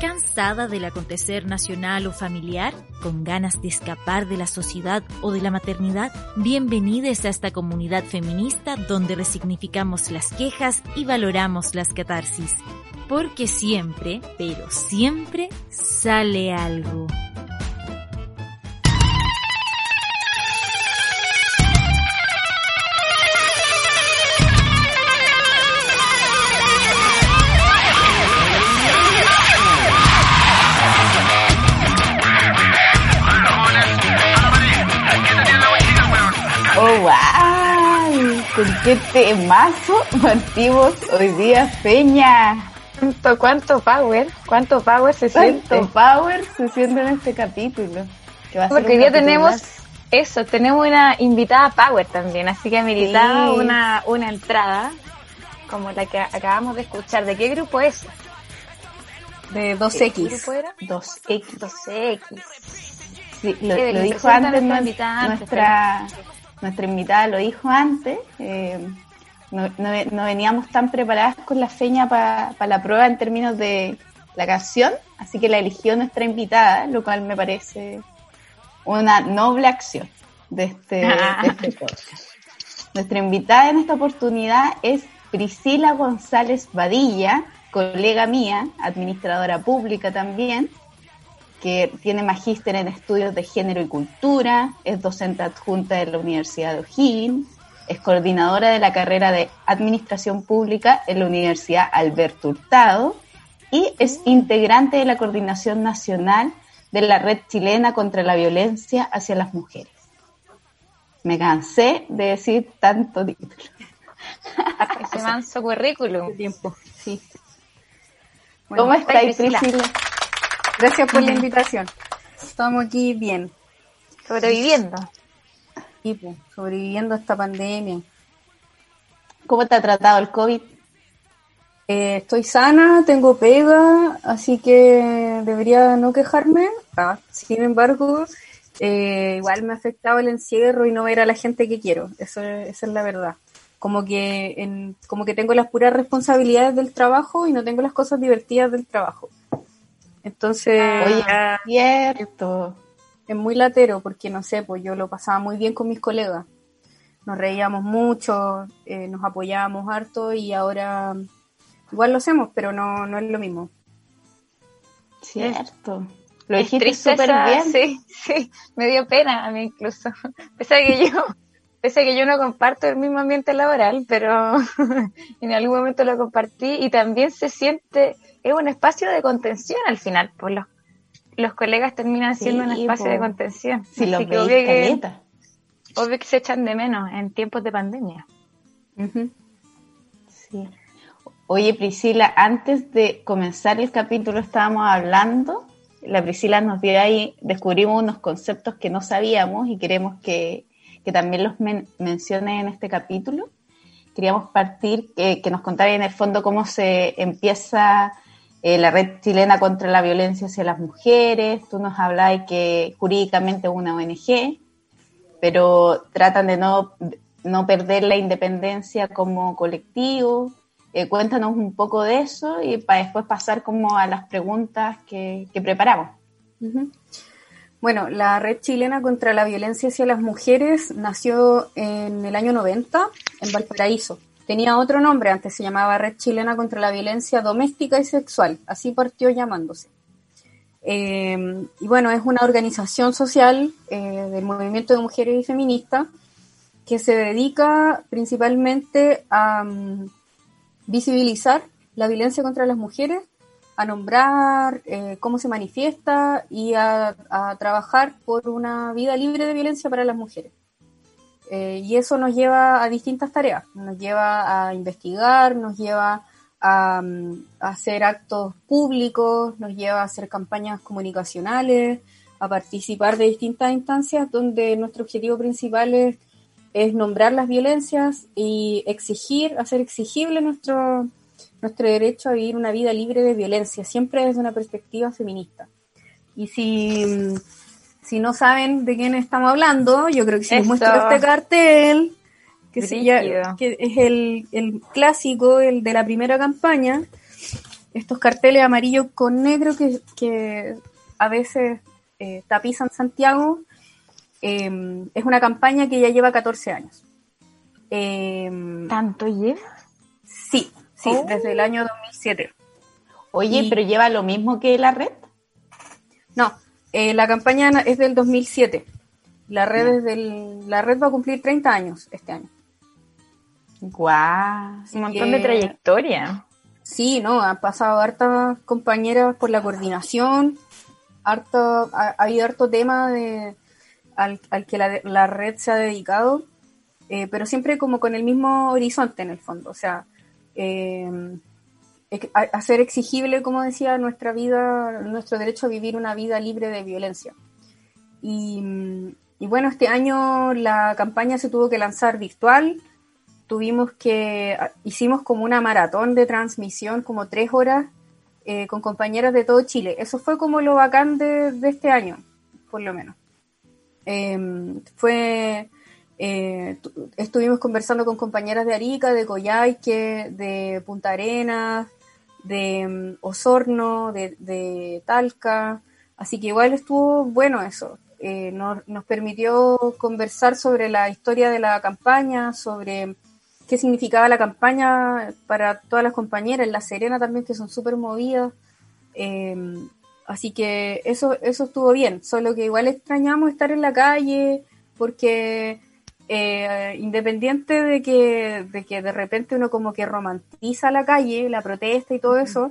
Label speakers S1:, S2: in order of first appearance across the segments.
S1: ¿Cansada del acontecer nacional o familiar? ¿Con ganas de escapar de la sociedad o de la maternidad? Bienvenidos a esta comunidad feminista donde resignificamos las quejas y valoramos las catarsis. Porque siempre, pero siempre, sale algo.
S2: ¿Con qué temazo partimos hoy día, Peña?
S3: ¿Cuánto, cuánto power? ¿Cuánto power se
S2: ¿Cuánto
S3: siente?
S2: power se siente en este capítulo? Que va a
S3: Porque hoy día tenemos
S2: más.
S3: eso, tenemos una invitada power también, así que ameritaba
S2: Sí.
S3: una, una entrada como la que acabamos de escuchar. ¿De qué grupo es?
S2: de
S3: ¿Qué
S2: 2X.
S3: grupo era?
S2: 2X.
S3: 2X.
S2: Sí, lo, lo dijo antes
S3: nuestra
S2: nuestra, nuestra invitada, lo dijo antes. eh, no, no- no veníamos tan preparadas con la feña para la prueba en términos de la canción, así que la eligió nuestra invitada, lo cual me parece una noble acción de este, de este podcast. Nuestra invitada en esta oportunidad es Priscila González Badilla, colega mía, administradora pública también, que tiene magíster en estudios de género y cultura, es docente adjunta de la Universidad de O'Higgins, es coordinadora de la carrera de Administración Pública en la Universidad Alberto Hurtado y es integrante de la Coordinación Nacional de la Red Chilena contra la Violencia hacia las Mujeres. Me cansé de decir tanto título.
S3: Ese manso currículum.
S4: tiempo, sí.
S2: ¿Cómo estáis,
S3: Priscila.
S2: Priscila?
S4: Gracias por la invitación. Estamos aquí bien,
S3: Sobreviviendo.
S4: y, pues, sobreviviendo a esta pandemia.
S2: ¿Cómo te ha tratado el COVID?
S4: Eh, estoy sana, tengo pega, así que debería no quejarme. Ah, sin embargo, eh, igual me ha afectado el encierro y no ver a la gente que quiero. Eso, es- esa es la verdad. Como que, en, como que tengo las puras responsabilidades del trabajo y no tengo las cosas divertidas del trabajo. Entonces,
S2: Oye,
S4: ya-
S2: cierto.
S4: es muy latero porque no sé, pues yo lo pasaba muy bien con mis colegas. Nos reíamos mucho, eh, nos apoyábamos harto y ahora igual lo hacemos, pero no, no es lo mismo.
S2: Cierto. Lo
S3: Es
S2: dijiste
S3: triste
S2: súper bien.
S3: Sí, sí, me dio pena a mí incluso. Pese a que yo, pese a que yo no comparto el mismo ambiente laboral, pero en algún momento lo compartí y también se siente, es un espacio de contención al final, pues los, los colegas terminan
S2: Sí,
S3: siendo un espacio
S2: po.
S3: de contención.
S2: Si
S3: Así
S2: los
S3: que obvio que, obvio que se echan de menos en tiempos de pandemia.
S2: Sí. Oye, Priscila, antes de comenzar el capítulo estábamos hablando, la Priscila nos dio ahí, descubrimos unos conceptos que no sabíamos y queremos que, que también los men- mencione en este capítulo. Queríamos partir, que, que nos contara en el fondo cómo se empieza eh, la red chilena contra la violencia hacia las mujeres. Tú nos hablabas que jurídicamente es una ONG, pero tratan de no, no perder la independencia como colectivo. Eh, cuéntanos un poco de eso y para después pasar como a las preguntas que, que preparamos.
S4: Bueno, la Red Chilena contra la Violencia hacia las Mujeres nació en el año 90 en Valparaíso. Tenía otro nombre, antes se llamaba Red Chilena contra la Violencia Doméstica y Sexual, así partió llamándose. Eh, y bueno, es una organización social eh, del movimiento de mujeres y feministas que se dedica principalmente a mm, visibilizar la violencia contra las mujeres a nombrar eh, cómo se manifiesta y a, trabajar por una vida libre de violencia para las mujeres. Eh, y eso nos lleva a distintas tareas, nos lleva a investigar, nos lleva a, hacer actos públicos, nos lleva a hacer campañas comunicacionales, a participar de distintas instancias donde nuestro objetivo principal es, es nombrar las violencias y exigir, hacer exigible nuestro, nuestro derecho a vivir una vida libre de violencia, siempre desde una perspectiva feminista. Y si, si no saben de quién estamos hablando, yo creo que si les muestro este cartel, que, que es el, el, clásico, el de la primera campaña, estos carteles amarillos con negro que, que a veces eh, tapizan Santiago, eh, es una campaña que ya lleva 14 años.
S3: Eh, ¿Tanto lleva?
S4: Sí, Sí, oh. desde el año 2007.
S2: Oye, pero lleva lo mismo que la red.
S4: No, eh, la campaña es del 2007. La red, es del, la red va a cumplir 30 años este año.
S3: ¡Guau! un montón de trayectoria.
S4: Sí, no, han pasado hartas compañeras por la coordinación, harto, ha, habido harto tema de, al, que la, red se ha dedicado, eh, pero siempre como con el mismo horizonte en el fondo. O sea, eh, hacer exigible, como decía, nuestra vida, nuestro derecho a vivir una vida libre de violencia. Y, bueno, este año la campaña se tuvo que lanzar virtual. Tuvimos que, hicimos como una maratón de transmisión, como tres horas, eh, con compañeras de todo Chile. Eso fue como lo bacán de, este año, por lo menos. Eh, fue eh, estuvimos conversando con compañeras de Arica, de Coyhaique, de Punta Arenas, de mm, Osorno, de, Talca, así que igual estuvo bueno eso. Eh, nos, permitió conversar sobre la historia de la campaña, sobre qué significaba la campaña para todas las compañeras, en La Serena también, que son súper movidas. Eh, así que eso, eso estuvo bien, solo que igual extrañamos estar en la calle porque eh, independiente de que, de que de repente uno como que romantiza la calle, la protesta y todo eso,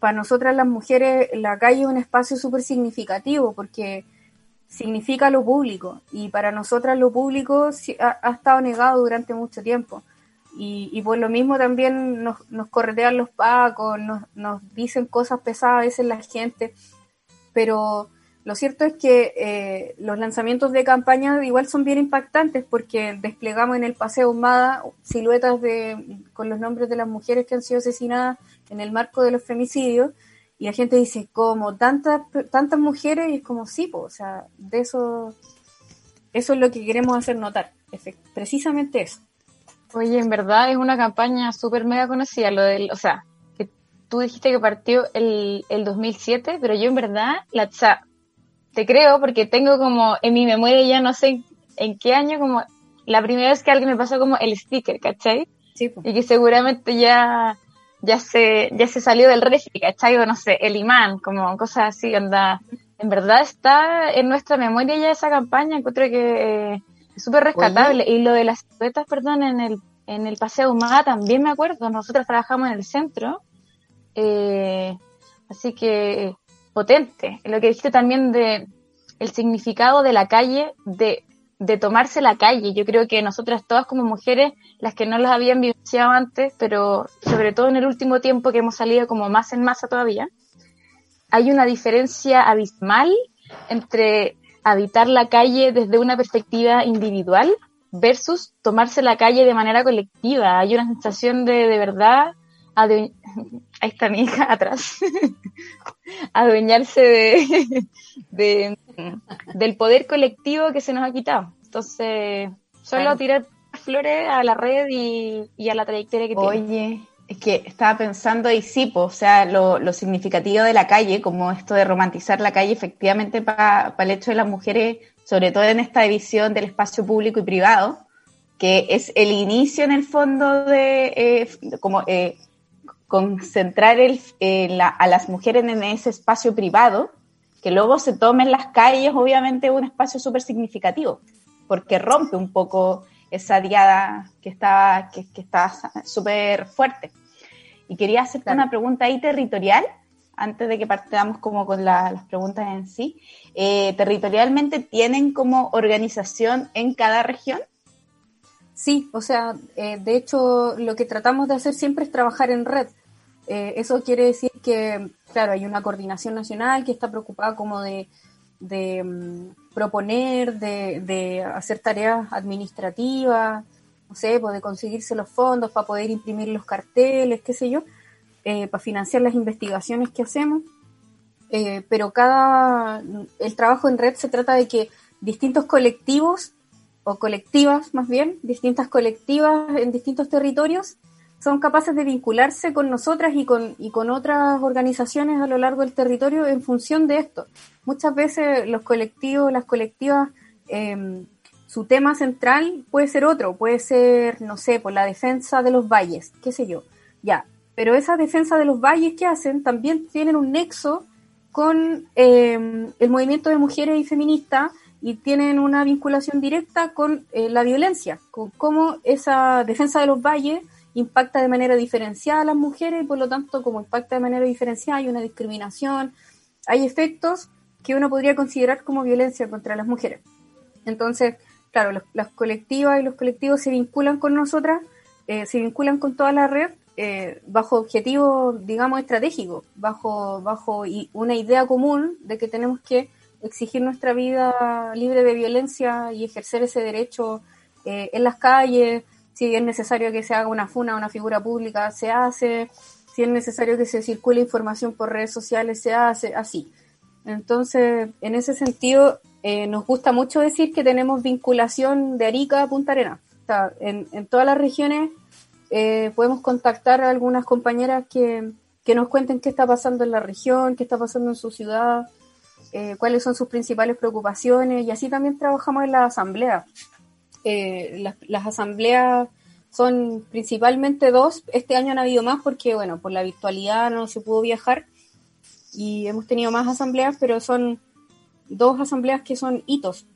S4: para nosotras las mujeres la calle es un espacio súper significativo porque significa lo público. Y para nosotras lo público ha, estado negado durante mucho tiempo. Y, y, por lo mismo también nos, nos corretean los pacos, nos, nos dicen cosas pesadas a veces la gente, pero lo cierto es que eh, los lanzamientos de campaña igual son bien impactantes porque desplegamos en el Paseo Humada siluetas de, con los nombres de las mujeres que han sido asesinadas en el marco de los femicidios y la gente dice, como tantas tantas mujeres? Y es como, sí, o sea, de eso, eso es lo que queremos hacer notar, precisamente eso.
S3: Oye, en verdad es una campaña súper mega conocida, lo del, o sea, que tú dijiste que partió el, el 2007, pero yo en verdad, la, te creo porque tengo como en mi memoria ya no sé en qué año como la primera vez que alguien me pasó como el sticker, ¿cachai? Sí, Y que seguramente ya ya se ya se salió del refri, ¿cachai? O no sé, el imán, como cosas así, anda. En verdad está en nuestra memoria ya esa campaña, encuentro que eh, es súper rescatable. Y lo de las siluetas, perdón, en el, en el Paseo Humada también me acuerdo, nosotros trabajamos en el centro, eh, así que potente. Lo que dijiste también de el significado de la calle, de, tomarse la calle. Yo creo que nosotras todas como mujeres, las que no las habían vivenciado antes, pero sobre todo en el último tiempo que hemos salido como más en masa todavía, hay una diferencia abismal entre habitar la calle desde una perspectiva individual versus tomarse la calle de manera colectiva. Hay una sensación de, de verdad, ahí está mi hija atrás, adueñarse de, de, del poder colectivo que se nos ha quitado. Entonces, solo tirar flores a la red y, a la trayectoria que
S2: tiene. Oye, es que estaba pensando y sí, o sea, lo, significativo de la calle, como esto de romantizar la calle, efectivamente para el hecho de las mujeres, sobre todo en esta división del espacio público y privado, que es el inicio en el fondo de eh, como eh, concentrar el, eh, a las mujeres en ese espacio privado, que luego se tomen las calles, obviamente, un espacio súper significativo, porque rompe un poco esa diada que está que, está súper fuerte. Y quería hacerte una pregunta ahí territorial antes de que partamos como con las preguntas en sí, eh, territorialmente tienen como organización en cada región.
S4: Sí, o sea, eh, de hecho lo que tratamos de hacer siempre es trabajar en red. Eh, eso quiere decir que, claro, hay una coordinación nacional que está preocupada como de, mm, proponer, de, hacer tareas administrativas, no sé, pues de conseguirse los fondos para poder imprimir los carteles, qué sé yo, eh, para financiar las investigaciones que hacemos. pero cada, el trabajo en red se trata de que distintos colectivos o colectivas más bien, distintas colectivas en distintos territorios, son capaces de vincularse con nosotras y con, y con otras organizaciones a lo largo del territorio en función de esto. Muchas veces los colectivos, las colectivas, em, su tema central puede ser otro, puede ser, no sé, por la defensa de los valles, qué sé yo, ya. Pero esa defensa de los valles que hacen también tienen un nexo con em, el movimiento de mujeres y feministas y tienen una vinculación directa con eh, la violencia, con cómo esa defensa de los valles impacta de manera diferenciada a las mujeres y por lo tanto como impacta de manera diferenciada hay una discriminación, hay efectos que uno podría considerar como violencia contra las mujeres. Entonces, claro, las colectivas y los colectivos se vinculan con nosotras, eh, se vinculan con toda la red eh, bajo objetivos, digamos, estratégicos, bajo, bajo una idea común de que tenemos que exigir nuestra vida libre de violencia y ejercer ese derecho eh, en las calles, si es necesario que se haga una funa, una figura pública, se hace, si es necesario que se circule información por redes sociales, se hace, así. Entonces, en ese sentido, eh, nos gusta mucho decir que tenemos vinculación de Arica a Punta Arena. en, en todas las regiones eh, podemos contactar a algunas compañeras que, que nos cuenten qué está pasando en la región, qué está pasando en su ciudad, eh, cuáles son sus principales preocupaciones y así también trabajamos en la asamblea. Eh, las, asambleas son principalmente dos, este año han habido más porque, bueno, por la virtualidad no se pudo viajar y hemos tenido más asambleas, pero son dos asambleas que son hitos,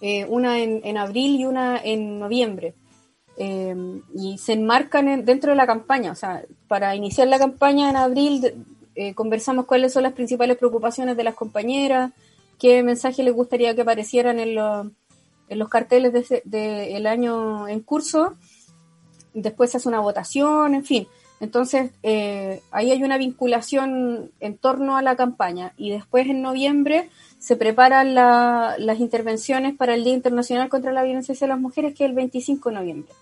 S4: eh, una en, abril y una en noviembre. y se enmarcan dentro de la campaña, o sea, para iniciar la campaña en abril eh, conversamos cuáles son las principales preocupaciones de las compañeras, qué mensaje les gustaría que aparecieran en, los carteles del de, el año en curso. Después se hace una votación, en fin. Entonces, eh, ahí hay una vinculación en torno a la campaña. Y después, en noviembre, se preparan las intervenciones para el Día Internacional contra la Violencia hacia las Mujeres, que es el 25 de noviembre.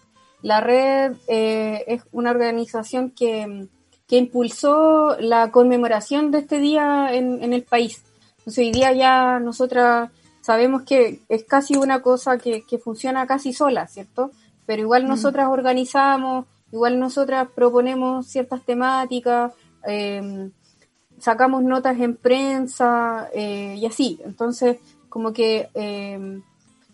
S4: La red eh, es una organización que que impulsó la conmemoración de este día en, el país. Entonces hoy día ya nosotras sabemos que es casi una cosa que, funciona casi sola, ¿cierto? Pero igual mm. nosotras organizamos, igual nosotras proponemos ciertas temáticas, em, sacamos notas en prensa eh, y así. Entonces, como que em,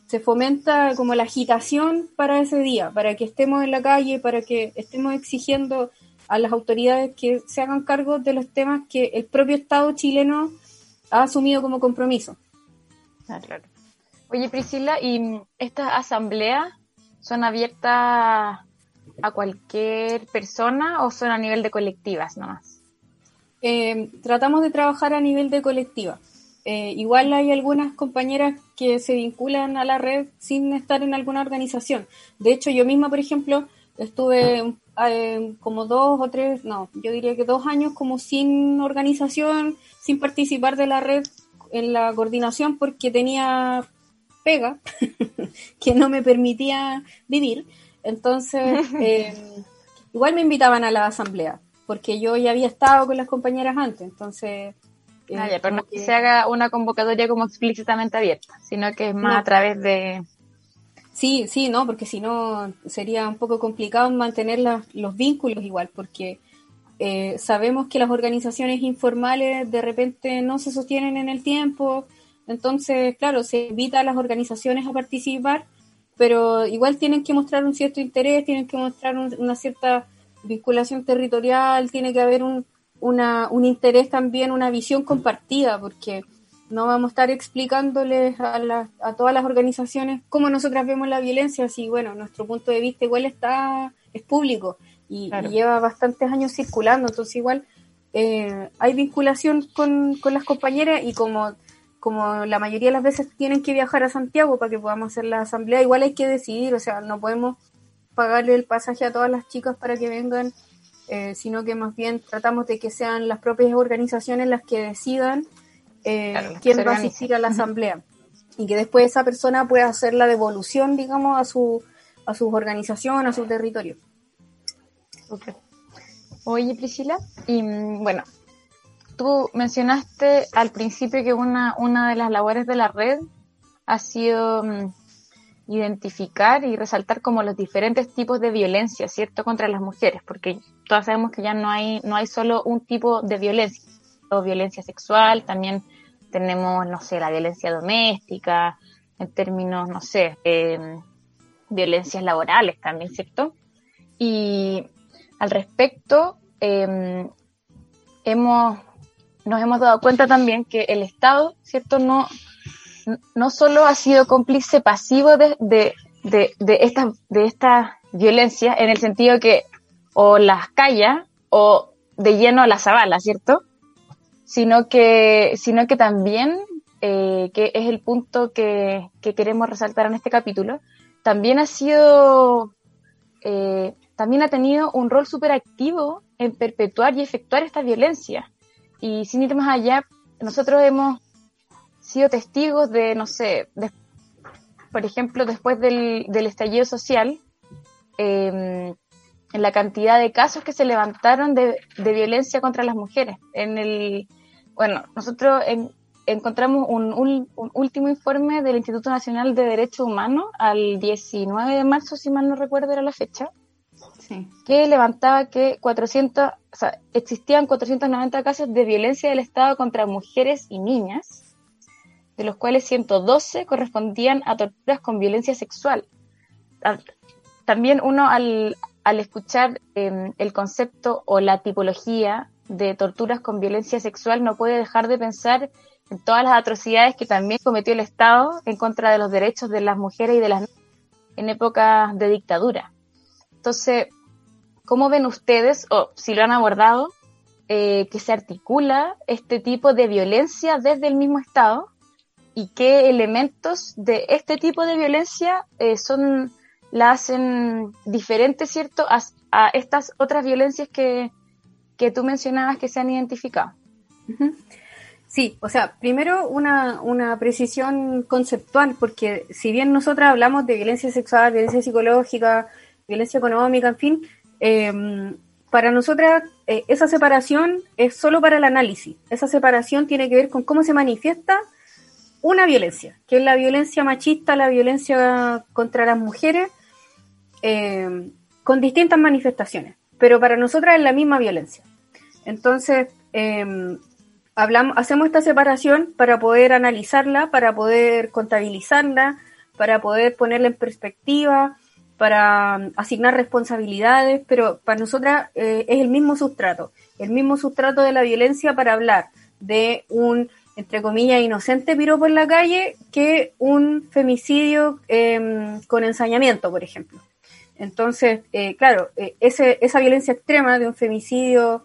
S4: se fomenta como la agitación para ese día, para que estemos en la calle, para que estemos exigiendo a las autoridades que se hagan cargo de los temas que el propio Estado chileno ha asumido como compromiso.
S3: Ah, claro. Oye, Priscila, ¿y estas asambleas son abiertas a cualquier persona o son a nivel de colectivas nomás?
S4: Eh, tratamos de trabajar a nivel de colectiva. Eh, igual hay algunas compañeras que se vinculan a la red sin estar en alguna organización. De hecho, yo misma, por ejemplo, estuve eh, como dos o tres, no, yo diría que dos años como sin organización, sin participar de la red en la coordinación porque tenía pega que no me permitía vivir. Entonces, eh, igual me invitaban a la asamblea porque yo ya había estado con las compañeras antes, entonces...
S3: Ah, pero no que se haga una convocatoria como explícitamente abierta, sino que es más a través de,
S4: Sí, sí, no, porque si no sería un poco complicado mantener los vínculos igual, porque eh, sabemos que las organizaciones informales de repente no se sostienen en el tiempo, entonces, claro, se invita a las organizaciones a participar, pero igual tienen que mostrar un cierto interés, tienen que mostrar una cierta vinculación territorial, tiene que haber un, un interés también, una visión compartida, porque no vamos a estar explicándoles a, a todas las organizaciones cómo nosotras vemos la violencia, si bueno, nuestro punto de vista igual está, es público y, lleva bastantes años circulando, entonces igual eh, hay vinculación con, con, las compañeras y como, como la mayoría de las veces tienen que viajar a Santiago para que podamos hacer la asamblea, igual hay que decidir, o sea, no podemos pagarle el pasaje a todas las chicas para que vengan, eh, sino que más bien tratamos de que sean las propias organizaciones las que decidan eh, quién va a asistir a la asamblea y que después esa persona pueda hacer la devolución, digamos, a su a sus organizaciones, a su territorio.
S3: Oye, Priscila, y mm, bueno, tú mencionaste al principio que una, una de las labores de la red ha sido mm, identificar y resaltar como los diferentes tipos de violencia, ¿cierto?, contra las mujeres, porque todas sabemos que ya no hay, no hay solo un tipo de violencia, o violencia sexual, también tenemos, no sé, la violencia doméstica, en términos, no sé, eh, violencias laborales también, ¿cierto? Y al respecto, em, hemos, nos hemos dado cuenta también que el Estado, ¿cierto? No, no solo ha sido cómplice pasivo de, de, de, de estas de esta violencias, en el sentido que o las calla o de lleno las avala, ¿cierto? Sino que, sino que también, eh, que es el punto que, que queremos resaltar en este capítulo, también ha sido, eh, también ha tenido un rol súper activo en perpetuar y efectuar esta violencia. Y sin ir más allá, nosotros hemos sido testigos de, no sé, por ejemplo, después del, del estallido social, eh, en la cantidad de casos que se levantaron de, de, violencia contra las mujeres. En el, bueno, nosotros en, encontramos un, un, un, último informe del Instituto Nacional de Derechos Humanos al 19 de marzo, si mal no recuerdo era la fecha, sí. que levantaba que 400, o sea, existían 490 casos de violencia del Estado contra mujeres y niñas, de los cuales 112 correspondían a torturas con violencia sexual. También uno al, al escuchar eh, el concepto o la tipología de torturas con violencia sexual no puede dejar de pensar en todas las atrocidades que también cometió el Estado en contra de los derechos de las mujeres y de las en épocas de dictadura. Entonces, ¿cómo ven ustedes, o si lo han abordado, eh, que se articula este tipo de violencia desde el mismo Estado y qué elementos de este tipo de violencia eh, son la hacen diferente, ¿cierto?, a, a, estas otras violencias que, que tú mencionabas que se han identificado.
S4: Sí, o sea, primero una, una precisión conceptual, porque si bien nosotras hablamos de violencia sexual, violencia psicológica, violencia económica, en fin, eh, para nosotras eh, esa separación es solo para el análisis. Esa separación tiene que ver con cómo se manifiesta una violencia, que es la violencia machista, la violencia contra las mujeres, eh, con distintas manifestaciones, pero para nosotras es la misma violencia. Entonces, eh, hablamos, hacemos esta separación para poder analizarla, para poder contabilizarla, para poder ponerla en perspectiva, para asignar responsabilidades, pero para nosotras eh, es el mismo sustrato, el mismo sustrato de la violencia para hablar de un, entre comillas, inocente piropo en la calle que un femicidio eh, con ensañamiento, por ejemplo. Entonces, eh, claro, ese, esa violencia extrema de un femicidio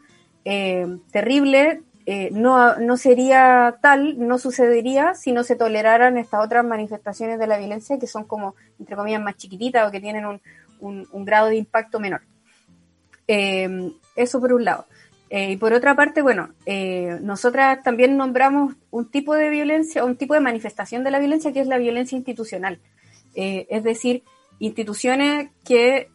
S4: terrible eh, no, no sería tal, no sucedería si no se toleraran estas otras manifestaciones de la violencia que son como, entre comillas, más chiquititas o que tienen un, un, un grado de impacto menor. Eh, eso por un lado. Eh, y por otra parte, bueno, eh, nosotras también nombramos un tipo de violencia, un tipo de manifestación de la violencia que es la violencia institucional. Eh, es decir, instituciones que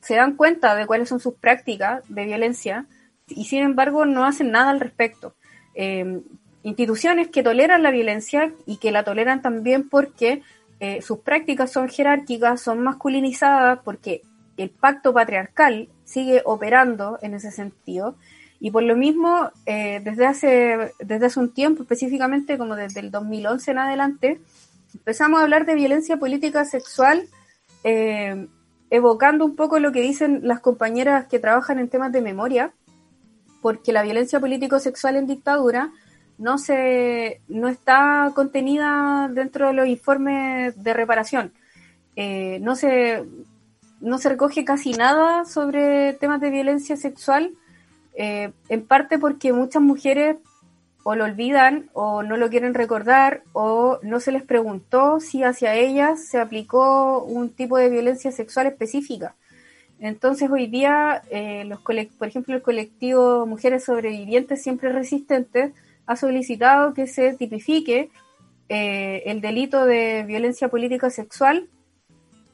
S4: se dan cuenta de cuáles son sus prácticas de violencia, y sin embargo no hacen nada al respecto. Eh, instituciones que toleran la violencia y que la toleran también porque eh, sus prácticas son jerárquicas, son masculinizadas, porque el pacto patriarcal sigue operando en ese sentido. Y por lo mismo, eh, desde, hace, desde hace un tiempo, específicamente como desde el 2011 en adelante, empezamos a hablar de violencia política sexual, eh, evocando un poco lo que dicen las compañeras que trabajan en temas de memoria, porque la violencia político-sexual en dictadura no se no está contenida dentro de los informes de reparación. Eh, no se no se recoge casi nada sobre temas de violencia sexual eh, en parte porque muchas mujeres o lo olvidan o no lo quieren recordar o no se les preguntó si hacia ellas se aplicó un tipo de violencia sexual específica. Entonces hoy día, eh, los por ejemplo, el colectivo Mujeres Sobrevivientes Siempre Resistentes ha solicitado que se tipifique eh, el delito de violencia política sexual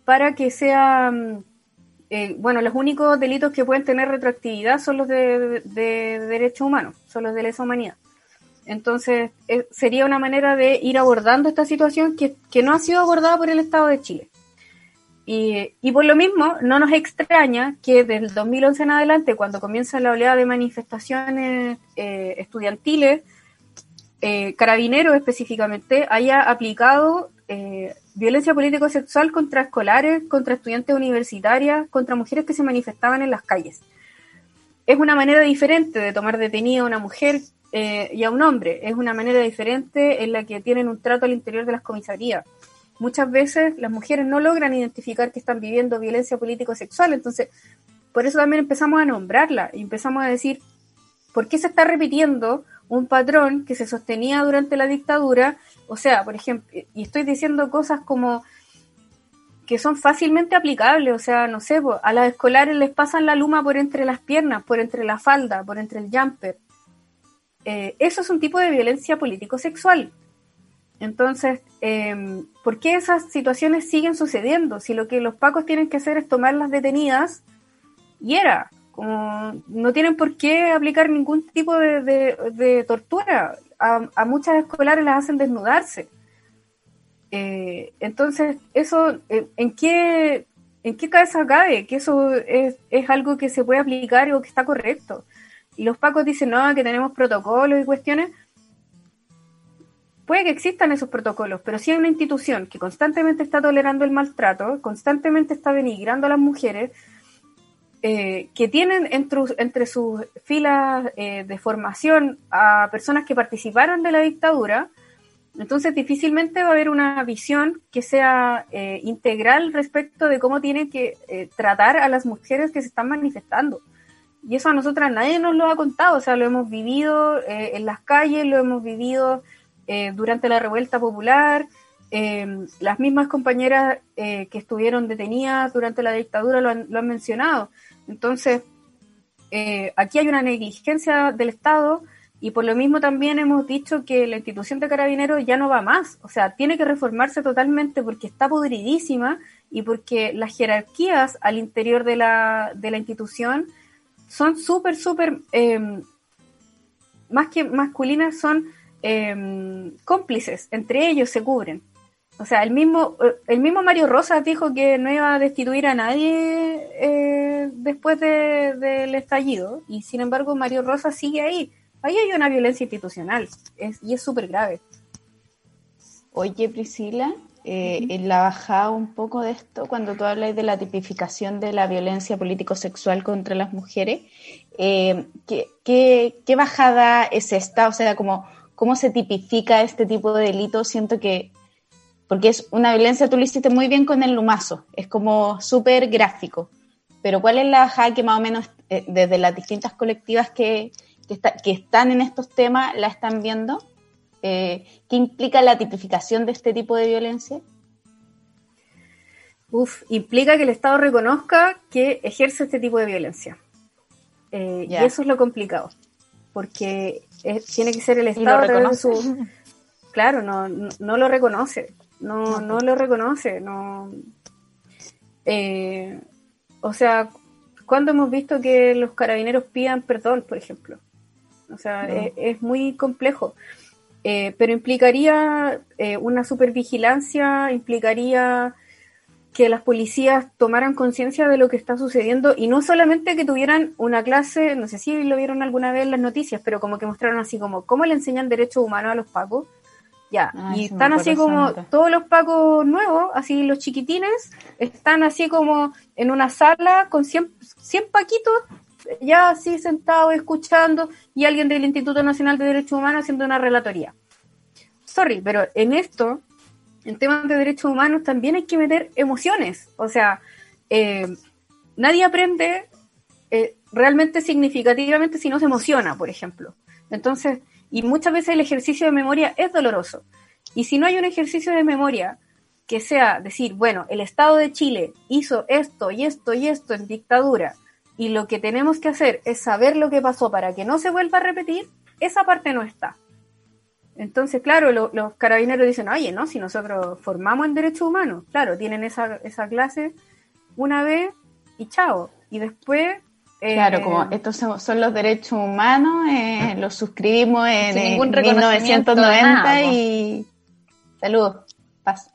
S4: para que sea, mm, eh, bueno, los únicos delitos que pueden tener retroactividad son los de, de derechos humanos, son los de lesa humanidad. Entonces, eh, sería una manera de ir abordando esta situación que, no ha sido abordada por el Estado de Chile. Y, por lo mismo, no nos extraña que desde el 2011 en adelante, cuando comienza la oleada de manifestaciones eh, estudiantiles, eh, Carabineros específicamente haya aplicado violencia político-sexual contra escolares, contra estudiantes universitarias, contra mujeres que se manifestaban en las calles. Es una manera diferente de tomar detenida a una mujer eh, y a un hombre. Es una manera diferente en la que tienen un trato al interior de las comisarías. Muchas veces las mujeres no logran identificar que están viviendo violencia político-sexual, entonces por eso también empezamos a nombrarla y empezamos a decir, ¿por qué se está repitiendo un patrón que se sostenía durante la dictadura? O sea, por ejemplo, y estoy diciendo cosas como que son fácilmente aplicables, o sea, no sé, a las escolares les pasan la luma por entre las piernas, por entre la falda, por entre el jumper. Eh, eso es un tipo de violencia político-sexual. Entonces, em, ¿por qué esas situaciones siguen sucediendo? Si lo que los pacos tienen que hacer es tomarlas detenidas, y era, como no tienen por qué aplicar ningún tipo de, tortura. A, muchas escolares las hacen desnudarse. Eh, entonces, eso, eh, ¿en qué, ¿en qué cabeza cabe? Que eso es, es algo que se puede aplicar o que está correcto y los pacos dicen, no, que tenemos protocolos y cuestiones, puede que existan esos protocolos, pero si hay una institución que constantemente está tolerando el maltrato, constantemente está denigrando a las mujeres, eh, que tienen entre, entre sus filas eh, de formación a personas que participaron de la dictadura, entonces difícilmente va a haber una visión que sea eh, integral respecto de cómo tienen que tratar a las mujeres que se están manifestando. Y eso a nosotras nadie nos lo ha contado, o sea, lo hemos vivido eh, en las calles, lo hemos vivido eh, durante la revuelta popular, eh, las mismas compañeras que estuvieron detenidas durante la dictadura lo han, lo han mencionado. Entonces, aquí hay una negligencia del Estado y por lo mismo también hemos dicho que la institución de carabineros ya no va más, o sea, tiene que reformarse totalmente porque está podridísima y porque las jerarquías al interior de la, de la institución son súper, súper, em, más que masculinas, son em, cómplices, entre ellos se cubren. O sea, el mismo, el mismo Mario Rosas dijo que no iba a destituir a nadie eh, después del estallido, y sin embargo Mario Rosas sigue ahí. Ahí hay una violencia institucional, y es súper grave.
S2: Oye, Priscila, eh, en la bajada un poco de esto, cuando tú hablas de la tipificación de la violencia político-sexual contra las mujeres, eh, ¿qué, qué, bajada es esta? O sea, como, ¿cómo se tipifica este tipo de delito? Siento que, porque es una violencia, tú lo hiciste muy bien con el lumazo, es como súper gráfico, pero ¿cuál es la bajada que más o menos eh, desde las distintas colectivas que, que, que están en estos temas la están viendo? Eh, ¿Qué implica la tipificación de este tipo de violencia?
S4: Uf, implica que el Estado reconozca que ejerce este tipo de violencia. Eh, y eso es lo complicado, porque tiene que ser el Estado
S2: lo
S4: su... Claro, no, no, lo reconoce, no, no lo reconoce, no... Eh, o sea, ¿cuándo hemos visto que los carabineros pidan perdón, por ejemplo? O sea, es, muy complejo. Eh, pero implicaría eh, una supervigilancia, implicaría que las policías tomaran conciencia de lo que está sucediendo y no solamente que tuvieran una clase, no sé si lo vieron alguna vez en las noticias, pero como que mostraron así como cómo le enseñan derechos humanos a los pacos. Ya, ah, y están así como todos los pacos nuevos, así los chiquitines, están así como en una sala con 100, 100 paquitos ya así sentado escuchando y alguien del Instituto Nacional de Derechos Humanos haciendo una relatoría. Sorry, pero en esto, en temas de derechos humanos, también hay que meter emociones. O sea, eh, nadie aprende eh, realmente significativamente si no se emociona, por ejemplo. Entonces, y muchas veces el ejercicio de memoria es doloroso. Y si no hay un ejercicio de memoria que sea decir, bueno, el Estado de Chile hizo esto y esto y esto en dictadura, y lo que tenemos que hacer es saber lo que pasó para que no se vuelva a repetir, esa parte no está. Entonces, claro, los carabineros dicen, oye, ¿no? Si nosotros formamos en derechos humanos, claro, tienen esa, esa clase una vez y chao. Y después...
S2: claro, como eh, estos son, los derechos humanos, eh, los suscribimos en, 1990 y... Saludos, paz.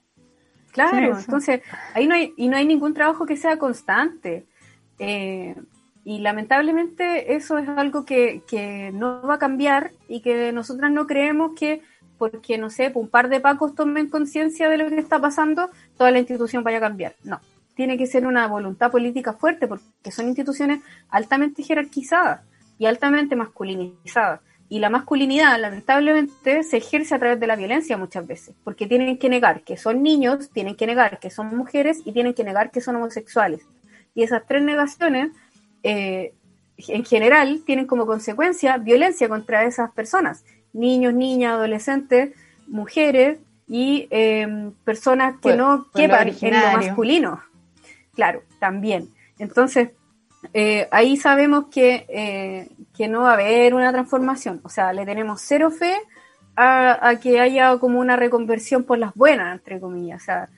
S4: Claro, entonces ahí no hay, y no hay ningún trabajo que sea constante. Eh, y lamentablemente eso es algo que, que, no va a cambiar y que nosotras no creemos que porque, no sé, un par de pacos tomen conciencia de lo que está pasando, toda la institución vaya a cambiar. No, tiene que ser una voluntad política fuerte porque son instituciones altamente jerarquizadas y altamente masculinizadas. Y la masculinidad, lamentablemente, se ejerce a través de la violencia muchas veces, porque tienen que negar que son niños, tienen que negar que son mujeres y tienen que negar que son homosexuales. Y esas tres negaciones, eh, en general, tienen como consecuencia violencia contra esas personas, niños, niñas, adolescentes, mujeres y em, personas que no quepan en lo masculino. Claro, también. Entonces, eh, ahí sabemos que, eh, que no va a haber una transformación. O sea, le tenemos cero fe a, que haya como una reconversión por las buenas, entre comillas. O sea,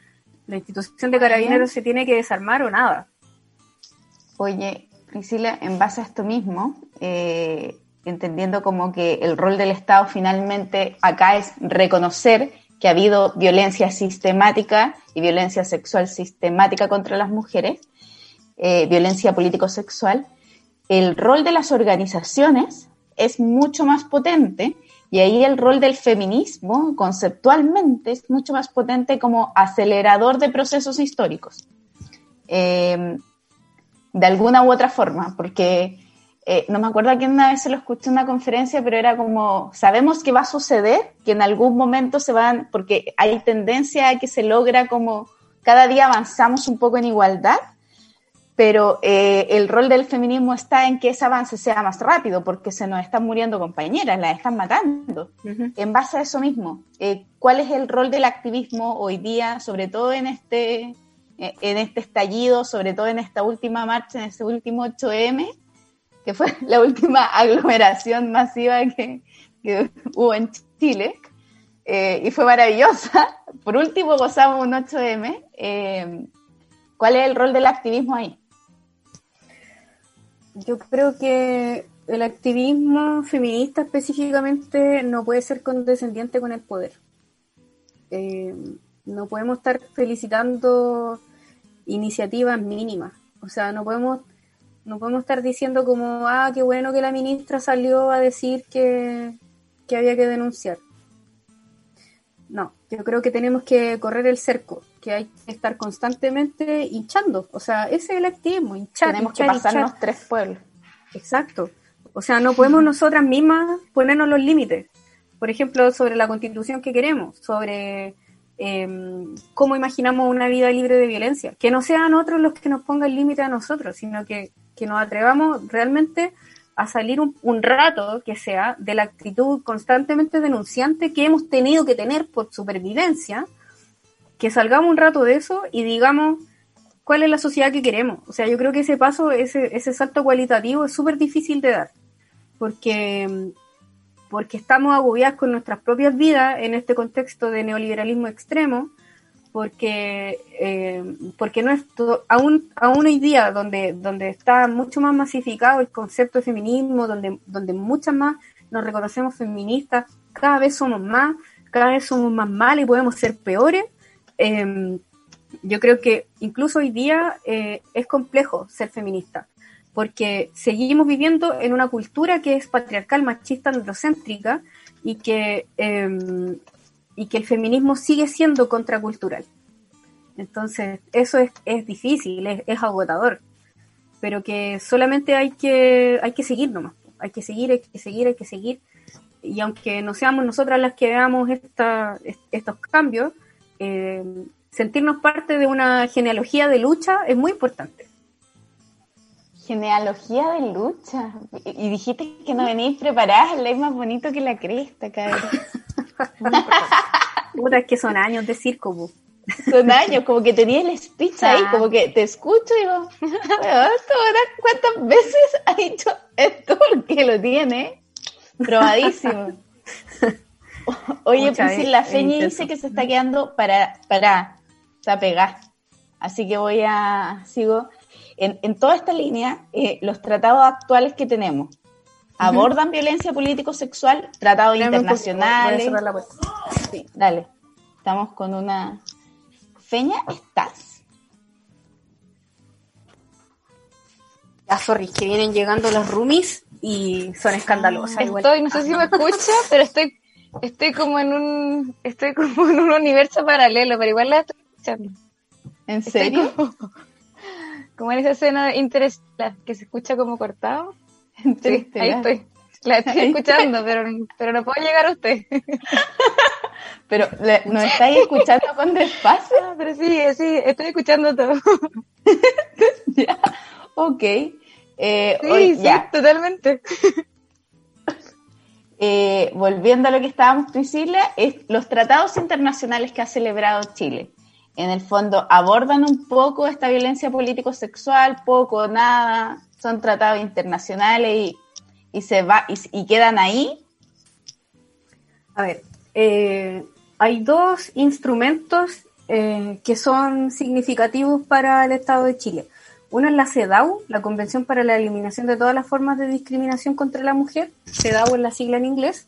S4: la institución de carabineros se tiene que desarmar o nada.
S2: Oye, Priscila, en base a esto mismo, eh, entendiendo como que el rol del Estado finalmente acá es reconocer que ha habido violencia sistemática y violencia sexual sistemática contra las mujeres, eh, violencia político-sexual, el rol de las organizaciones es mucho más potente y ahí el rol del feminismo conceptualmente es mucho más potente como acelerador de procesos históricos. Eh, de alguna u otra forma, porque eh, no me acuerdo a quién una vez se lo escuché en una conferencia, pero era como, sabemos que va a suceder, que en algún momento se van, porque hay tendencia a que se logra como, cada día avanzamos un poco en igualdad, pero eh, el rol del feminismo está en que ese avance sea más rápido, porque se nos están muriendo compañeras, las están matando. En base a eso mismo, eh, ¿cuál es el rol del activismo hoy día, sobre todo en este, en este estallido, sobre todo en esta última marcha, en ese último 8M, que fue la última aglomeración masiva que, hubo en Chile? y fue maravillosa. Por último, gozamos un 8M. ¿Cuál es el rol del activismo ahí?
S4: Yo creo que el activismo feminista específicamente no puede ser condescendiente con el poder. Eh, no podemos estar felicitando iniciativas mínimas. O sea, no podemos, no podemos estar diciendo como, ah, qué bueno que la ministra salió a decir que, que había que denunciar. No, yo creo que tenemos que correr el cerco, que hay que estar constantemente hinchando. O sea, ese es el activismo, hinchar.
S2: Tenemos que pasarnos tres pueblos.
S4: Exacto. O sea, no podemos nosotras mismas ponernos los límites. Por ejemplo, sobre la constitución que queremos, sobre em, cómo imaginamos una vida libre de violencia. Que no sean otros los que nos pongan límite a nosotros, sino que, que nos atrevamos realmente a salir un, rato que sea de la actitud constantemente denunciante que hemos tenido que tener por supervivencia, que salgamos un rato de eso y digamos cuál es la sociedad que queremos. O sea, yo creo que ese paso, ese, ese salto cualitativo es súper difícil de dar, porque, porque estamos agobiados con nuestras propias vidas en este contexto de neoliberalismo extremo porque eh, porque no es aún aún hoy día donde donde está mucho más masificado el concepto de feminismo donde donde muchas más nos reconocemos feministas cada vez somos más cada vez somos más malas y podemos ser peores em, yo creo que incluso hoy día eh, es complejo ser feminista porque seguimos viviendo en una cultura que es patriarcal machista androcéntrica y que em, y que el feminismo sigue siendo contracultural. Entonces, eso es, es difícil, es, agotador, pero que solamente hay que, hay que seguir nomás, hay que seguir, hay que seguir, hay que seguir. Y aunque no seamos nosotras las que veamos esta, estos cambios, eh, sentirnos parte de una genealogía de lucha es muy importante.
S2: Genealogía de lucha. Y dijiste que no venís preparada, es más bonito que la cresta, cabrón.
S4: Puta, es que son años de circo,
S2: Son años, como que tenía el speech ahí, como que te escucho y digo, ¿cuántas veces ha dicho esto? Porque lo tiene probadísimo. Oye, pues la Feña dice que se está quedando para, para, está pegada. Así que voy a, sigo. En, en toda esta línea, eh, los tratados actuales que tenemos abordan violencia político-sexual, tratados internacionales. Sí, dale. Estamos con una. Feña, ¿estás?
S4: Ya, sorry, que vienen llegando los roomies y son escandalosas.
S3: Estoy, no sé si me escucha, pero estoy estoy como en un estoy como en un universo paralelo, pero igual la estoy escuchando.
S2: ¿En serio?
S3: Como, en esa escena de Interstellar que se escucha como cortado. Sí, ahí estoy. La estoy escuchando, pero, pero no puedo llegar a usted.
S2: Pero ¿no estáis escuchando con despacio?
S3: Pero sí, sí, estoy escuchando todo.
S2: ya, ok.
S3: Eh, sí, sí, totalmente.
S2: Eh, volviendo a lo que estábamos, Priscila, es los tratados internacionales que ha celebrado Chile. En el fondo abordan un poco esta violencia político-sexual, poco, nada, son tratados internacionales y, se va y, quedan ahí.
S4: A ver, eh, hay dos instrumentos eh, que son significativos para el Estado de Chile. Uno es la CEDAW, la Convención para la Eliminación de todas las formas de discriminación contra la mujer. CEDAW es la sigla en inglés.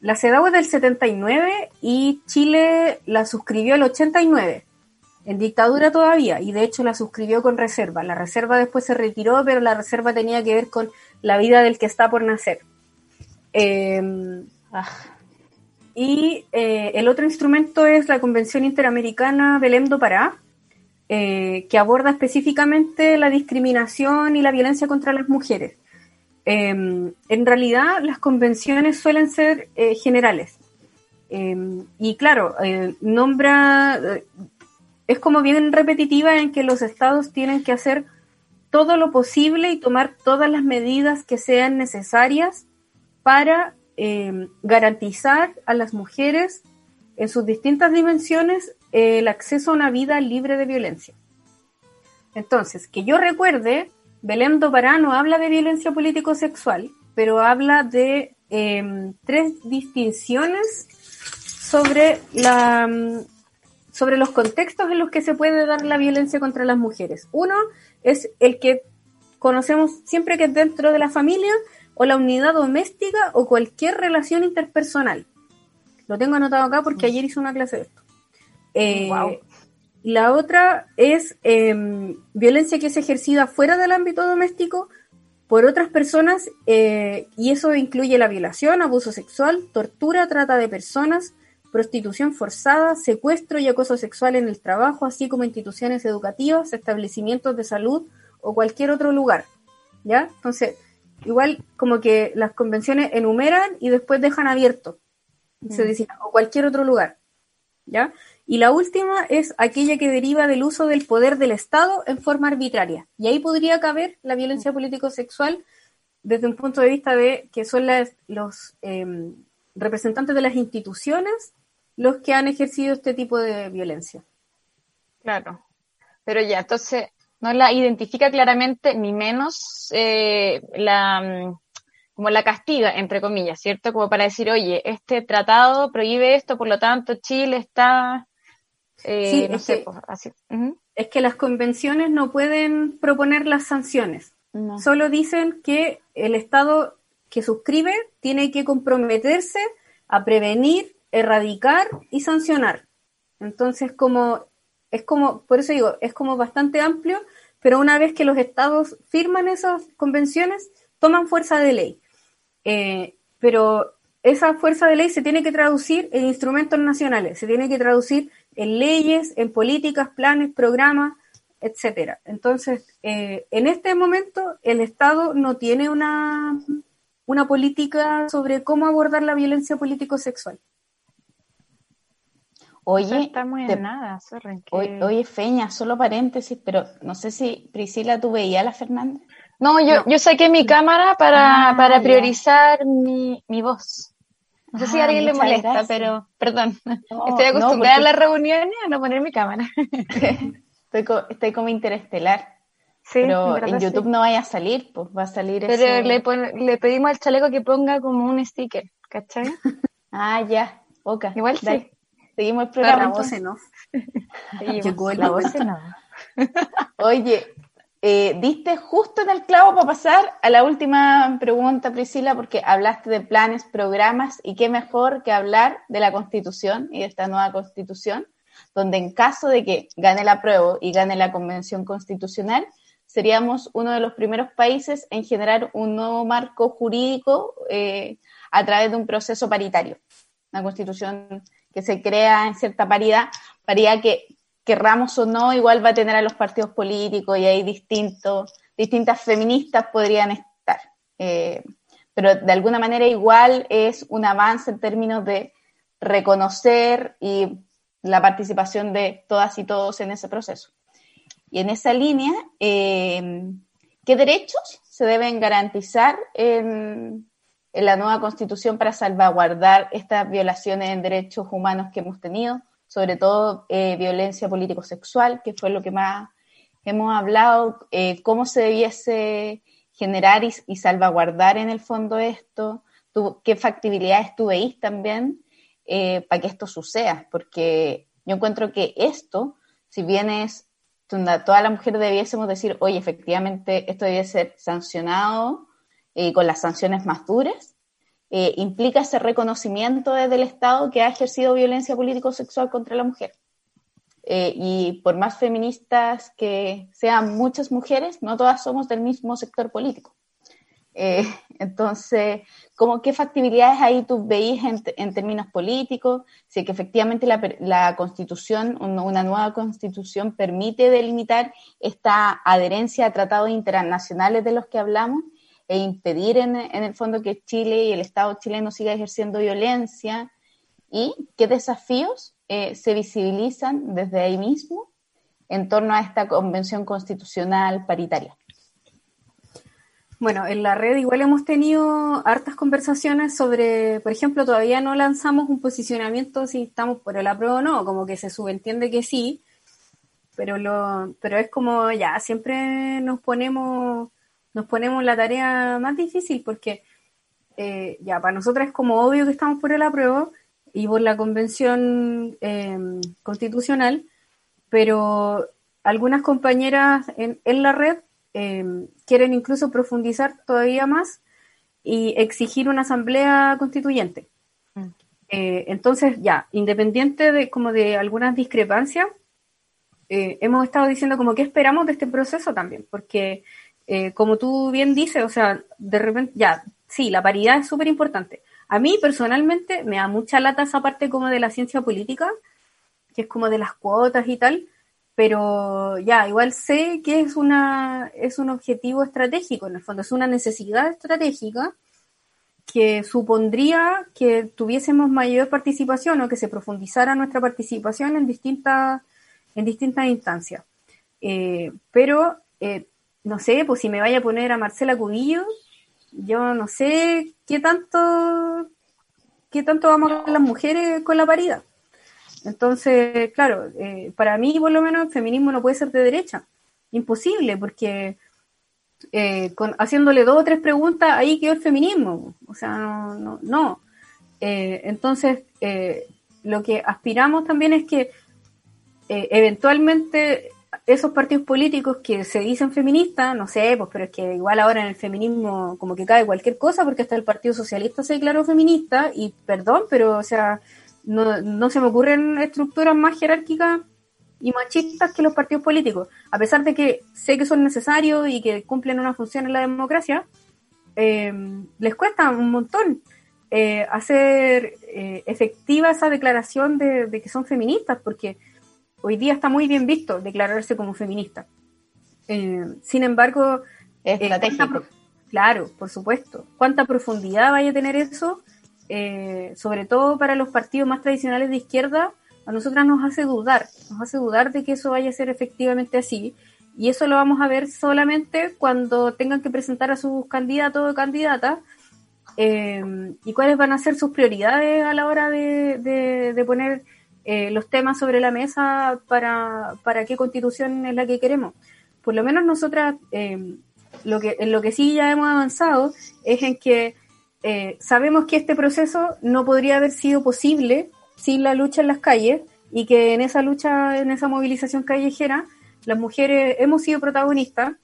S4: La CEDAW es del 79 y Chile la suscribió el 89, en dictadura todavía, y de hecho la suscribió con reserva. La reserva después se retiró, pero la reserva tenía que ver con la vida del que está por nacer. Em, ah. y eh, el otro instrumento es la Convención Interamericana Belém do Pará, eh, que aborda específicamente la discriminación y la violencia contra las mujeres. Em, en realidad, las convenciones suelen ser eh, generales. Em, y claro, eh, nombra, es como bien repetitiva en que los estados tienen que hacer todo lo posible y tomar todas las medidas que sean necesarias para em, garantizar a las mujeres en sus distintas dimensiones el acceso a una vida libre de violencia. Entonces, que yo recuerde, Belén do no habla de violencia político-sexual, pero habla de em, tres distinciones sobre, la, sobre los contextos en los que se puede dar la violencia contra las mujeres. Uno es el que conocemos siempre que es dentro de la familia o la unidad doméstica o cualquier relación interpersonal. Lo tengo anotado acá porque ayer hice una clase de esto. Eh, la otra es em, violencia que es ejercida fuera del ámbito doméstico por otras personas eh, y eso incluye la violación, abuso sexual, tortura, trata de personas, prostitución forzada, secuestro y acoso sexual en el trabajo, así como instituciones educativas, establecimientos de salud o cualquier otro lugar. ¿Ya? Entonces, igual como que las convenciones enumeran y después dejan abierto. Se mm. dice, o cualquier otro lugar. ¿Ya? Y la última es aquella que deriva del uso del poder del Estado en forma arbitraria. Y ahí podría caber la violencia político-sexual desde un punto de vista de que son los em, representantes de las instituciones los que han ejercido este tipo de violencia.
S3: Claro. Pero ya, entonces no la identifica claramente ni menos eh, la mm, como la castiga, entre comillas, ¿cierto? Como para decir, oye, este tratado prohíbe esto, por lo tanto Chile está
S4: eh, sí, es, que, pues, es que las convenciones no pueden proponer las sanciones. Solo dicen que el Estado que suscribe tiene que comprometerse a prevenir, erradicar y sancionar. Entonces, como es como, por eso digo, es como bastante amplio, pero una vez que los estados firman esas convenciones, toman fuerza de ley. Eh, pero esa fuerza de ley se tiene que traducir en instrumentos nacionales, se tiene que traducir en leyes, en políticas, planes, programas, etcétera. Entonces, eh, en este momento, el Estado no tiene una, una política sobre cómo abordar la violencia político-sexual.
S2: Oye,
S3: estamos en nada, sorry,
S2: oye, Feña, solo paréntesis, pero no sé si Priscila, ¿tú veías a la Fernández?
S3: No, yo, yo saqué mi cámara para, ah, para priorizar mi, mi voz. No sé si a alguien le molesta, pero perdón. estoy acostumbrada a las reuniones a no poner mi cámara.
S2: estoy, estoy como interestelar. Sí, pero en YouTube no vaya a salir, pues va a salir
S3: Pero le, le pedimos al chaleco que ponga como un sticker, ¿cachai?
S2: ah, ya, ok.
S3: Igual sí.
S2: Seguimos el programa.
S4: La voz no.
S2: la voz no. Oye, eh, diste justo en el clavo para pasar a la última pregunta, Priscila, porque hablaste de planes, programas, y qué mejor que hablar de la Constitución y de esta nueva Constitución, donde en caso de que gane la prueba y gane la Convención Constitucional, seríamos uno de los primeros países en generar un nuevo marco jurídico eh, a través de un proceso paritario. Una Constitución que se crea en cierta paridad, paridad que querramos o no, igual va a tener a los partidos políticos y hay distintos, distintas feministas podrían estar. Eh, pero de alguna manera igual es un avance en términos de reconocer y la participación de todas y todos en ese proceso. Y en esa línea, eh, ¿qué derechos se deben garantizar en, en la nueva constitución para salvaguardar estas violaciones en derechos humanos que hemos tenido, sobre todo eh, violencia político-sexual, que fue lo que más hemos hablado, eh, cómo se debiese generar y, salvaguardar en el fondo esto, qué factibilidades tú veis también eh, para que esto suceda, porque yo encuentro que esto, si bien es, toda la mujer debiésemos decir, oye, efectivamente esto debe ser sancionado eh, con las sanciones más duras, eh, implica ese reconocimiento desde el Estado que ha ejercido violencia político-sexual contra la mujer. Eh, y por más feministas que sean muchas mujeres, no todas somos del mismo sector político. entonces, ¿cómo, ¿qué factibilidades ahí tú veis en, términos políticos? Si que efectivamente la, la constitución, una nueva constitución permite delimitar esta adherencia a tratados internacionales de los que hablamos e impedir en, el fondo que Chile y el Estado chileno siga ejerciendo violencia y qué desafíos eh, se visibilizan desde ahí mismo en torno a esta convención constitucional paritaria.
S4: Bueno, en la red igual hemos tenido hartas conversaciones sobre, por ejemplo, todavía no lanzamos un posicionamiento si estamos por el apruebo o no, como que se subentiende que sí, pero lo, pero es como ya, siempre nos ponemos nos ponemos la tarea más difícil porque eh, ya para nosotros es como obvio que estamos por el apruebo y por la convención em, constitucional, pero algunas compañeras en, la red em, quieren incluso profundizar todavía más y exigir una asamblea constituyente. Mm. Eh, entonces, ya, independiente de como de algunas discrepancias, eh, hemos estado diciendo como que esperamos de este proceso también, porque eh, como tú bien dices, o sea, de repente, ya, sí, la paridad es súper importante. A mí personalmente me da mucha lata esa parte como de la ciencia política, que es como de las cuotas y tal, pero ya, igual sé que es una, es un objetivo estratégico, en el fondo, es una necesidad estratégica que supondría que tuviésemos mayor participación o que se profundizara nuestra participación en distintas, en distintas instancias. Eh, pero eh, no sé, pues si me vaya a poner a Marcela Cubillo, yo no sé qué tanto, qué tanto vamos a las mujeres con la paridad. Entonces, claro, eh, para mí por lo menos el feminismo no puede ser de derecha. Imposible, porque eh, con, haciéndole dos o tres preguntas, ahí quedó el feminismo. O sea, no. no, no. Eh, entonces, lo que aspiramos también es que eventualmente esos partidos políticos que se dicen feministas, no sé, pues pero es que igual ahora en el feminismo como que cae cualquier cosa, porque hasta el Partido Socialista se declaró feminista, y perdón, pero o sea, no, no se me ocurren estructuras más jerárquicas y machistas que los partidos políticos, a pesar de que sé que son necesarios y que cumplen una función en la democracia, eh, les cuesta un montón eh, hacer eh, efectiva esa declaración de, de que son feministas, porque hoy día está muy bien visto declararse como feminista. Eh, sin embargo,
S2: es eh, estratégico.
S4: claro, por supuesto. ¿Cuánta profundidad vaya a tener eso? Eh, sobre todo para los partidos más tradicionales de izquierda, a nosotras nos hace dudar, nos hace dudar de que eso vaya a ser efectivamente así. Y eso lo vamos a ver solamente cuando tengan que presentar a sus candidatos o candidatas eh, y cuáles van a ser sus prioridades a la hora de, poner eh, los temas sobre la mesa para, para qué constitución es la que queremos. Por lo menos nosotras, eh, lo que, en lo que sí ya hemos avanzado es en que sabemos que este proceso no podría haber sido posible sin la lucha en las calles y que en esa lucha, en esa movilización callejera, las mujeres hemos sido protagonistas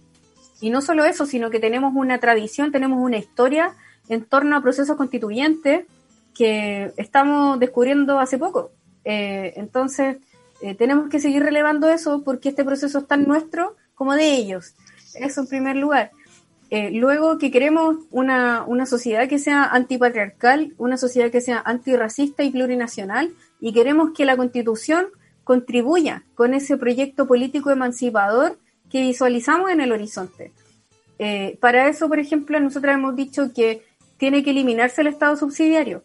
S4: y no solo eso, sino que tenemos una tradición, tenemos una historia en torno a procesos constituyentes que estamos descubriendo hace poco. Eh, entonces, eh, tenemos que seguir relevando eso porque este proceso es tan nuestro como de ellos. Eso en primer lugar. Eh, luego que queremos una, una sociedad que sea antipatriarcal, una sociedad que sea antirracista y plurinacional, y queremos que la constitución contribuya con ese proyecto político emancipador que visualizamos en el horizonte. para eso, por ejemplo, nosotros hemos dicho que tiene que eliminarse el Estado subsidiario,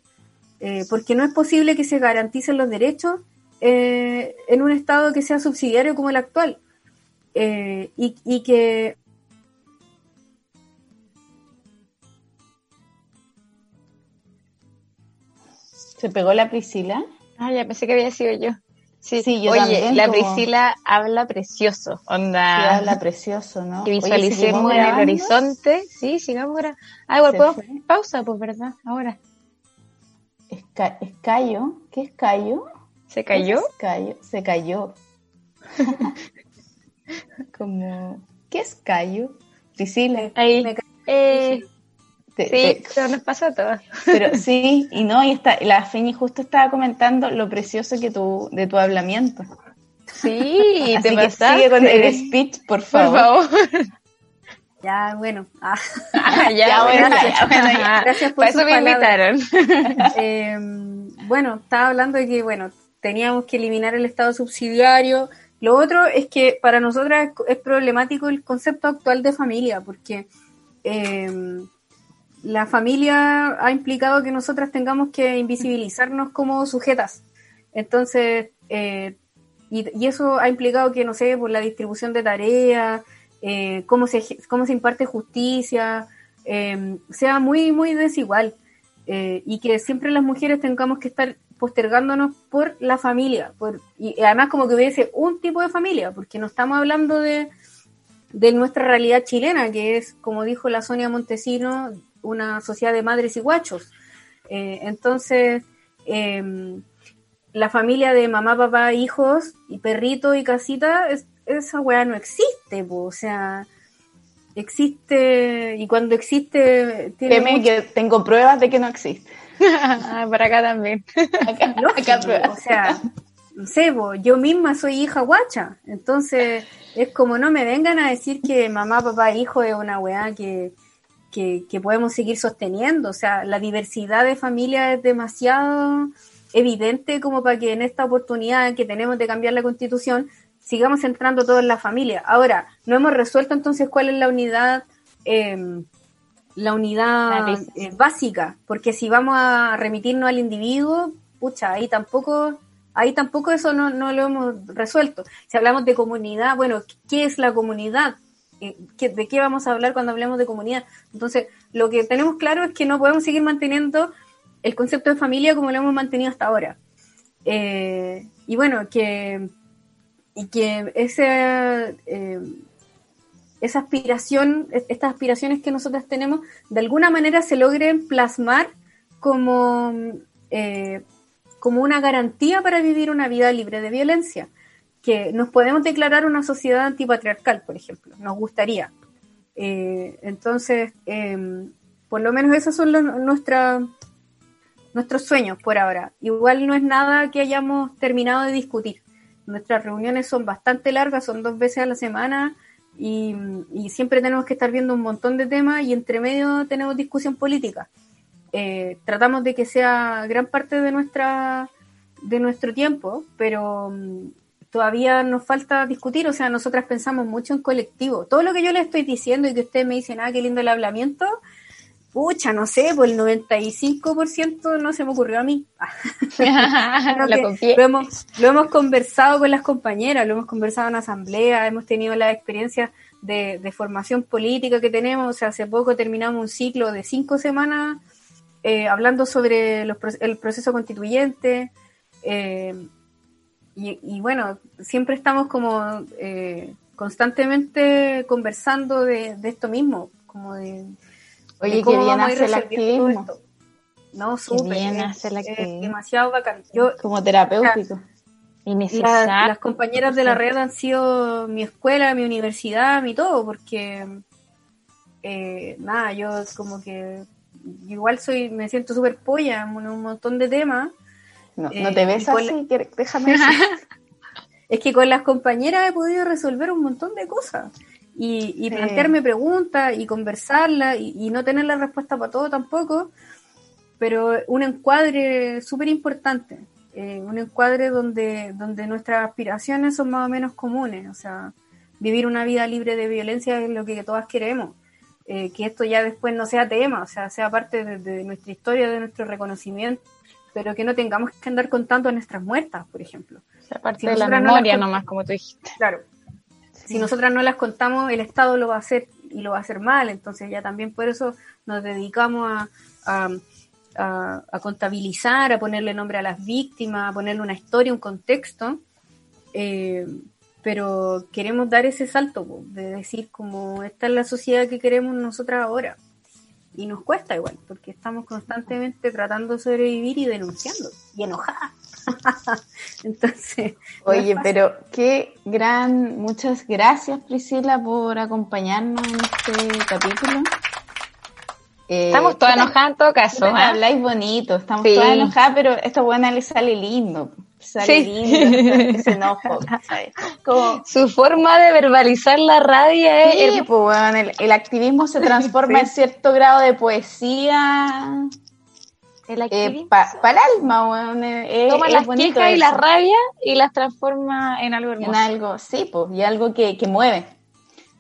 S4: eh, porque no es posible que se garanticen los derechos eh, en un Estado que sea subsidiario como el actual. Eh, y, que
S2: ¿Se pegó la Priscila?
S3: Ah, ya pensé que había sido yo. Sí, sí yo Oye, la Priscila habla precioso, onda.
S2: habla precioso, ¿no?
S3: Que visualicemos en el horizonte. Sí, sigamos ahora. Ah, igual puedo pausa, pues, ¿verdad? Ahora.
S2: ¿Escayo? ¿Qué es Cayo?
S3: ¿Se cayó?
S2: Cayo? Se cayó. Como, ¿qué es Cayo? Priscila.
S3: Ahí. Eh, sí, pero nos pasa todo.
S2: Pero sí, y no, y está, la Feñi justo estaba comentando lo precioso que tu, de tu hablamiento.
S3: Sí,
S2: Así te que sigue con el speech, por favor. Por favor.
S4: Ya, bueno.
S3: Ah. ya, bueno, gracias. Ya,
S4: gracias por, eso me invitaron. Em, bueno, estaba hablando de que, bueno, teníamos que eliminar el Estado subsidiario. Lo otro es que para nosotras es problemático el concepto actual de familia, porque eh, la familia ha implicado que nosotras tengamos que invisibilizarnos como sujetas. Entonces, eh, y, eso ha implicado que, no sé, por la distribución de tareas, eh, cómo, se, cómo se imparte justicia, em, sea muy, muy desigual. Eh, y que siempre las mujeres tengamos que estar postergándonos por la familia, por, y además como que hubiese un tipo de familia, porque no estamos hablando de, de nuestra realidad chilena, que es, como dijo la Sonia Montesino, una sociedad de madres y guachos. Eh, entonces, em, la familia de mamá, papá, hijos y perrito y casita, esa weá no existe, o sea, existe y cuando existe...
S2: Tiene que tengo pruebas de que no existe.
S3: ah, para acá también.
S4: Acá, acá O sea, no sé, yo misma soy hija guacha, entonces es como no me vengan a decir que mamá, papá, hijo es una weá que que, podemos seguir sosteniendo. O sea, la diversidad de familias es demasiado evidente como para que en esta oportunidad que tenemos de cambiar la constitución sigamos entrando todos en la familia. Ahora, no hemos resuelto entonces cuál es la unidad, em, la unidad eh, básica, porque si vamos a remitirnos al individuo, pucha, ahí tampoco, ahí tampoco eso no, no lo hemos resuelto. Si hablamos de comunidad, bueno, ¿qué es la comunidad? de qué vamos a hablar cuando hablemos de comunidad. Entonces, lo que tenemos claro es que no podemos seguir manteniendo el concepto de familia como lo hemos mantenido hasta ahora. Eh, y bueno, que, y que ese, eh, esa aspiración, estas aspiraciones que nosotros tenemos, de alguna manera se logren plasmar como, eh, como una garantía para vivir una vida libre de violencia que nos podemos declarar una sociedad antipatriarcal, por ejemplo, nos gustaría. Eh, entonces, em, por lo menos esos son los, nuestros sueños por ahora. Igual no es nada que hayamos terminado de discutir. Nuestras reuniones son bastante largas, son dos veces a la semana y, siempre tenemos que estar viendo un montón de temas y entre medio tenemos discusión política. Eh, tratamos de que sea gran parte de nuestra de nuestro tiempo, pero todavía nos falta discutir, o sea, nosotras pensamos mucho en colectivo. Todo lo que yo le estoy diciendo y que ustedes me dicen, ah, qué lindo el hablamiento, Pucha, no sé, pues el 95% no se me ocurrió a mí. lo, hemos, lo hemos conversado con las compañeras, lo hemos conversado en asamblea, hemos tenido la experiencia de, formación política que tenemos. O sea, hace poco terminamos un ciclo de cinco semanas eh, hablando sobre el proceso constituyente. Eh, y, bueno, siempre estamos como eh, constantemente conversando de, esto mismo, como de
S2: Oye, qué bien hace el activismo.
S4: No, súper.
S2: bien hace el activismo.
S4: demasiado bacán.
S2: Como terapéutico.
S4: y las compañeras de la red han sido mi escuela, mi universidad, mi todo, porque eh, nada, yo como que igual soy, me siento súper polla en un montón de temas.
S2: No, no te eh, ves así, déjame
S4: Es que con las compañeras he podido resolver un montón de cosas y, plantearme preguntas y conversarla y, no tener la respuesta para todo tampoco, pero un encuadre súper importante, eh, un encuadre donde, donde nuestras aspiraciones son más o menos comunes, o sea, vivir una vida libre de violencia es lo que todas queremos. Eh, que esto ya después no sea tema, o sea, sea parte de, nuestra historia, de nuestro reconocimiento, pero que no tengamos que andar contando a nuestras muertas, por ejemplo.
S3: O sea, parte de la memoria nomás, como tú dijiste.
S4: Claro, si nosotras no las contamos, el Estado lo va a hacer y lo va a hacer mal. Entonces ya también por eso nos dedicamos a, contabilizar, a ponerle nombre a las víctimas, a ponerle una historia, un contexto. Eh, pero queremos dar ese salto de decir como esta es la sociedad que queremos nosotras ahora. Y nos cuesta igual, porque estamos constantemente tratando de sobrevivir y denunciando y enojadas. Entonces.
S2: Oye, pero qué gran. Muchas gracias, Priscila, por acompañarnos en este capítulo.
S3: Eh, estamos todas enojadas en todo caso. ¿eh?
S2: Habláis bonito, estamos todas enojadas, pero esto buena le sale lindo. Sale lindo, se enojo,
S3: Su forma de verbalizar la rabia
S2: es. Pues, bueno, el, el, activismo se transforma en cierto grado de poesía eh, para el alma, weón.
S3: Eh, Toma las quejas y la rabia y las transforma en algo hermoso.
S2: En algo, sí, pues, y algo que, que mueve.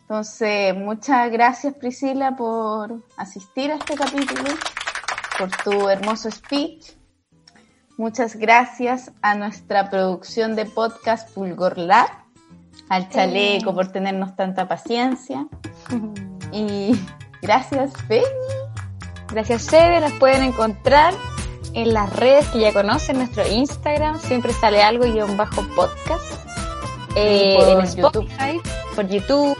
S2: Entonces, muchas gracias Priscila por asistir a este capítulo, por tu hermoso speech. Muchas gracias a nuestra producción de podcast Fulgor Lab, al chaleco por tenernos tanta paciencia. y gracias, Peñi
S3: Gracias, Sebe. Nos pueden encontrar en las redes que ya conocen, nuestro Instagram. Siempre sale algo y un bajo podcast. Eh, en Spotify, por YouTube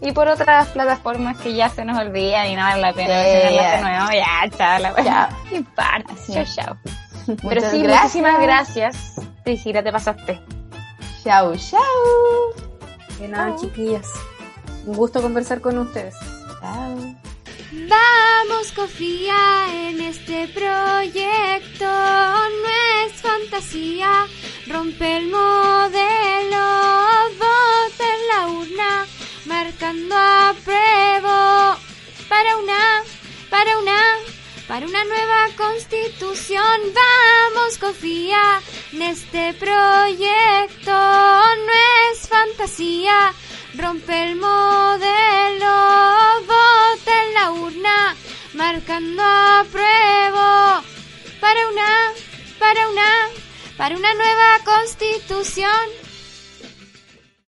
S3: y por otras plataformas que ya se nos olvidan y no vale la pena de nuevo. Ya, chao, la ya. Chao, chao. Pero sí, muchísimas gracias. Priscila, te pasaste.
S2: Chao, chao.
S4: De nada, chiquillas. Un gusto conversar con ustedes.
S2: Chao.
S5: Vamos, confía en este proyecto, no es fantasía, rompe el modelo, vota en la urna, marcando apruebo para una, para una, para una nueva constitución. Vamos, confía en este proyecto, no es fantasía, rompe el modelo, vota en la urna, marcando apruebo para una, para una, para una nueva constitución.